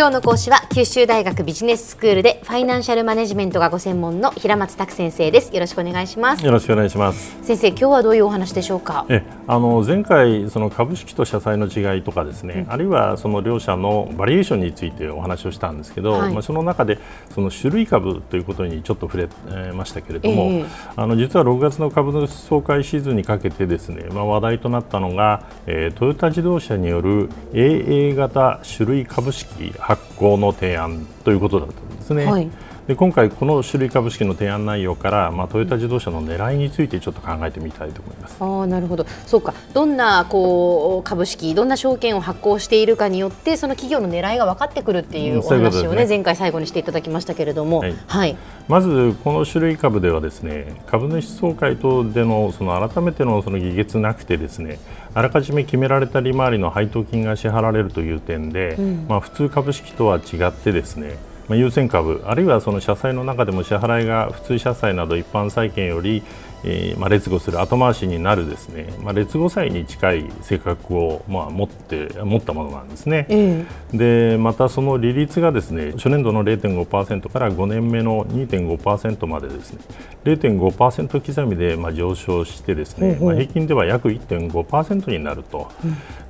今日の講師は九州大学ビジネススクールでファイナンシャルマネジメントがご専門の平松卓先生です。よろしくお願いします。よろしくお願いします。先生今日はどういうお話でしょうか？えあの前回その株式と社債の違いとかですね、うん、あるいはその両者のバリエーションについてお話をしたんですけど、はい、まあその中でその種類株ということにちょっと触れましたけれども、えー、あの実は6月の株主総会シーズンにかけてですね、まあ話題となったのが、えー、トヨタ自動車による AA 型種類株式発行の提案ということだったんですね。はいで今回、この種類株式の提案内容から、まあ、トヨタ自動車の狙いについてちょっと考えてみたいと思います。あなるほど。そうか。どんなこう株式どんな証券を発行しているかによってその企業の狙いが分かってくるっていうお話をね、ね前回最後にしていただきましたけれども、はい、はい、まずこの種類株ではですね株主総会等でのその改めてのその議決なくてですねあらかじめ決められた利回りの配当金が支払われるという点で、うん、まあ、普通株式とは違ってですねま、優先株あるいはその社債の中でも支払いが普通社債など一般債券よりえー、まあ、劣後する後回しになるですね、まあ、劣後債に近い性格を、まあ、持って持ったものなんですね、えー、でまたその利率がですね初年度の0.5%から5年目の2.5%までですね。0.5%刻みで、まあ、上昇してですね、まあ、平均では約1.5%になると、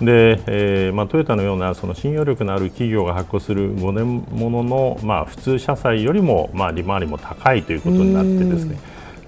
うん、でえーまあ、トヨタのようなその信用力のある企業が発行する5年ものの、まあ、普通社債よりも、まあ、利回りも高いということになってですね、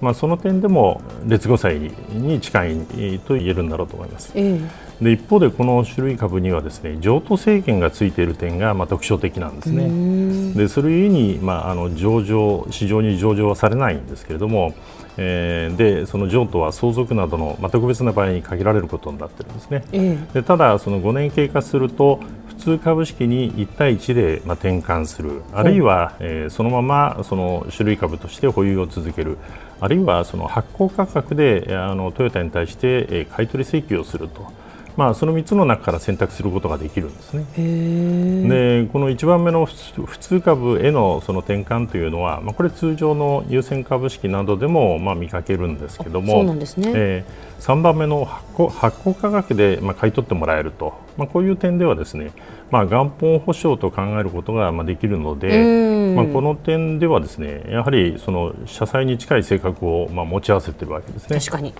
まあ、その点でも劣後債に近いと言えるんだろうと思います。えー、で一方でこの種類株にはですね譲渡制限がついている点がまあ特徴的なんですね。でそれゆえに、まあ、あの上場市場に上場はされないんですけれども、えー、でその譲渡は相続などの、まあ、特別な場合に限られることになっているんですね。えー、でただその5年経過すると通株式に1対1で、まあ、転換する。あるいは、えー、そのままその種類株として保有を続ける。あるいはその発行価格であのトヨタに対して、えー、買取請求をすると。まあ、その3つの中から選択することができるんですね。でこの1番目の普通株へのその転換というのは、まあ、これ通常の優先株式などでもまあ見かけるんですけどもね、えー、3番目の発行発行価格でまあ買い取ってもらえると、まあ、こういう点ではですね、まあ、元本保証と考えることがまあできるので、まあ、この点ではですねやはりその社債に近い性格をまあ持ち合わせているわけですね。確かに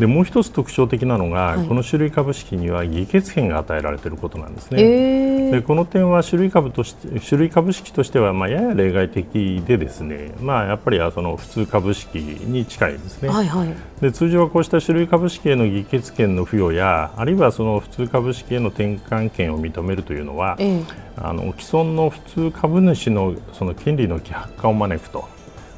でもう一つ特徴的なのが、はい、この種類株式には議決権が与えられていることなんですね。えー、でこの点は種類株として種類株式としてはまあやや例外的でですね、まあ、やっぱりその普通株式に近いですね。はいはい、で通常はこうした種類株式への議決権の付与やあるいはその普通株式への転換権を認めるというのは、えー、あの既存の普通株主のその権利の希薄化を招くと、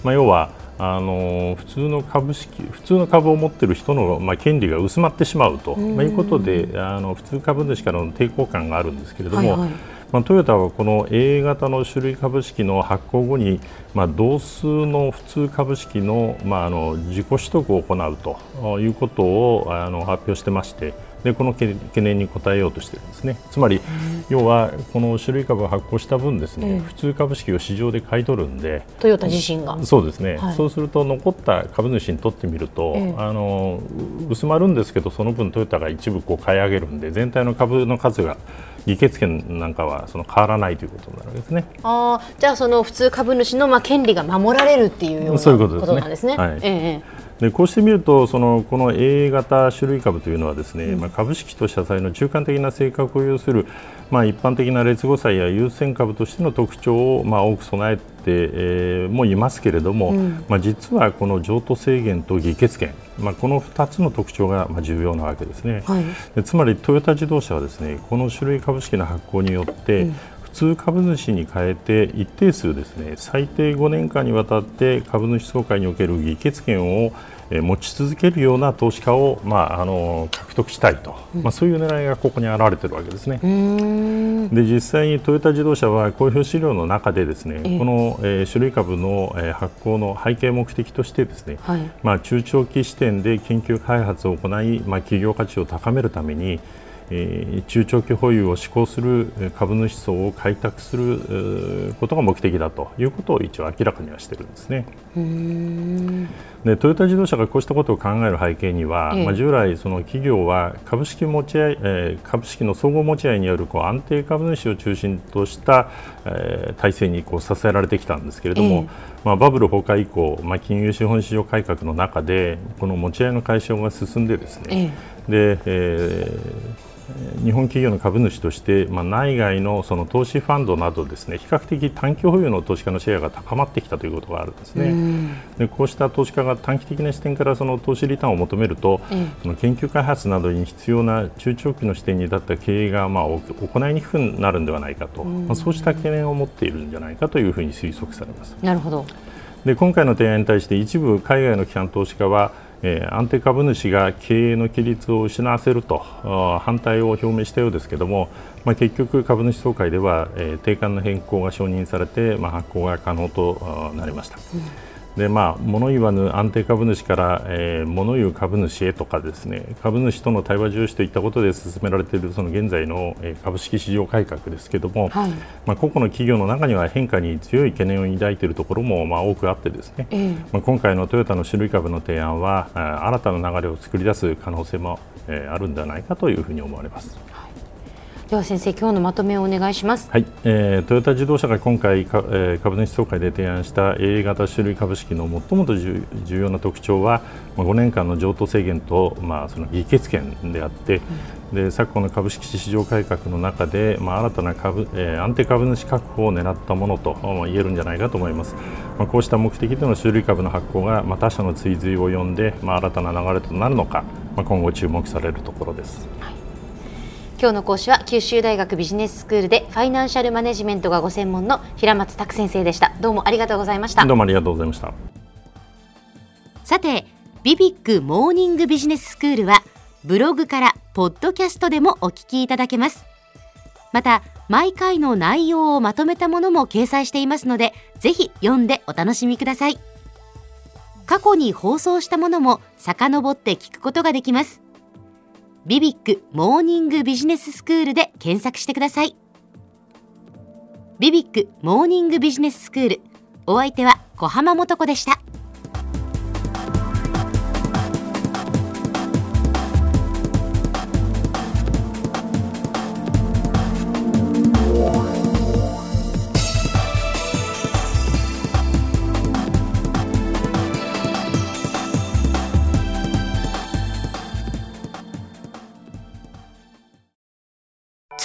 まあ、要はあの普通の株式普通の株を持っている人の、まあ、権利が薄まってしまうと、まあ、いうことであの普通株主からの抵抗感があるんですけれども、はいはい、まあ、トヨタはこの A 型の種類株式の発行後に、まあ、同数の普通株式の,、まあ、あの自己取得を行うということをあの発表してまして。でこの懸念に応えようとしているんですね。つまり、要はこの種類株を発行した分ですね、普通株式を市場で買い取るんでトヨタ自身が。そうですね、はい、そうすると残った株主にとってみると、あの薄まるんですけどその分トヨタが一部こう買い上げるんで全体の株の数が議決権なんかはその変わらないということになるわけですね。あじゃあその普通株主のまあ権利が守られるっていうようなことなんですね。はい、ええでこうしてみるとそのこの A 型種類株というのはですね、うん、まあ、株式と社債の中間的な性格を有する、まあ、一般的な劣後債や優先株としての特徴を、まあ、多く備えて、えー、もいますけれども、うん、まあ、実はこの譲渡制限と議決権、まあ、この2つの特徴がまあ重要なわけですね、はい、でつまりトヨタ自動車はですねこの種類株式の発行によって、うん。普通株主に変えて一定数ですね最低5年間にわたって株主総会における議決権を持ち続けるような投資家を、まあ、あの獲得したいと、まあ、そういう狙いがここに表れているわけですね。で実際にトヨタ自動車は公表資料の中でですね、この、えー、種類株の、えー、発行の背景目的としてですね、はい、まあ、中長期視点で研究開発を行い、まあ、企業価値を高めるためにえ中長期保有を志向する株主層を開拓することが目的だということを一応明らかにはしているんですね。でトヨタ自動車がこうしたことを考える背景には、ええ、まあ、従来、その企業は株式持ち合い、えー、株式の総合持ち合いによるこう安定株主を中心とした、えー、体制にこう支えられてきたんですけれども、え、まあ、バブル崩壊以降、まあ、金融資本市場改革の中でこの持ち合いの解消が進んでですね、でえー日本企業の株主として、まあ、内外のその投資ファンドなどですね比較的短期保有の投資家のシェアが高まってきたということがあるんですね。でこうした投資家が短期的な視点からその投資リターンを求めると、その研究開発などに必要な中長期の視点に立った経営がまあ行いにくくなるんではないかと、まあ、そうした懸念を持っているんじゃないかというふうに推測されます。なるほどで今回の提案に対して一部海外の機関投資家はえー、安定株主が経営の規律を失わせると反対を表明したようですけども、まあ、結局、株主総会では、えー、定款の変更が承認されて、まあ、発行が可能となりました。うんでまあ、物言わぬ安定株主から、えー、物言う株主へとかですね株主との対話重視といったことで進められているその現在の、えー、株式市場改革ですけれども、はい、まあ、個々の企業の中には変化に強い懸念を抱いているところも、まあ、多くあってですね、えー、まあ、今回のトヨタの種類株の提案は新たな流れを作り出す可能性も、えー、あるんではないかというふうに思われます。では先生今日のまとめをお願いします。はい、えー、トヨタ自動車が今回か、えー、株主総会で提案した A 型種類株式の最も重要な特徴は、まあ、5年間の譲渡制限と、まあ、その議決権であって、うん、で昨今の株式市場改革の中で、まあ、新たな株、えー、安定株主確保を狙ったものと、まあ、言えるんじゃないかと思います。まあ、こうした目的での種類株の発行が、まあ、他社の追随を呼んで、まあ、新たな流れとなるのか、まあ、今後注目されるところです。はい今日の講師は九州大学ビジネススクールでファイナンシャルマネジメントがご専門の平松卓先生でした。どうもありがとうございました。どうもありがとうございました。さてビビックモーニングビジネススクールはブログからポッドキャストでもお聞きいただけます。また毎回の内容をまとめたものも掲載していますのでぜひ読んでお楽しみください。過去に放送したものも遡って聞くことができますビビックモーニングビジネススクールで検索してください。ビビックモーニングビジネススクールお相手は小浜もとこでした。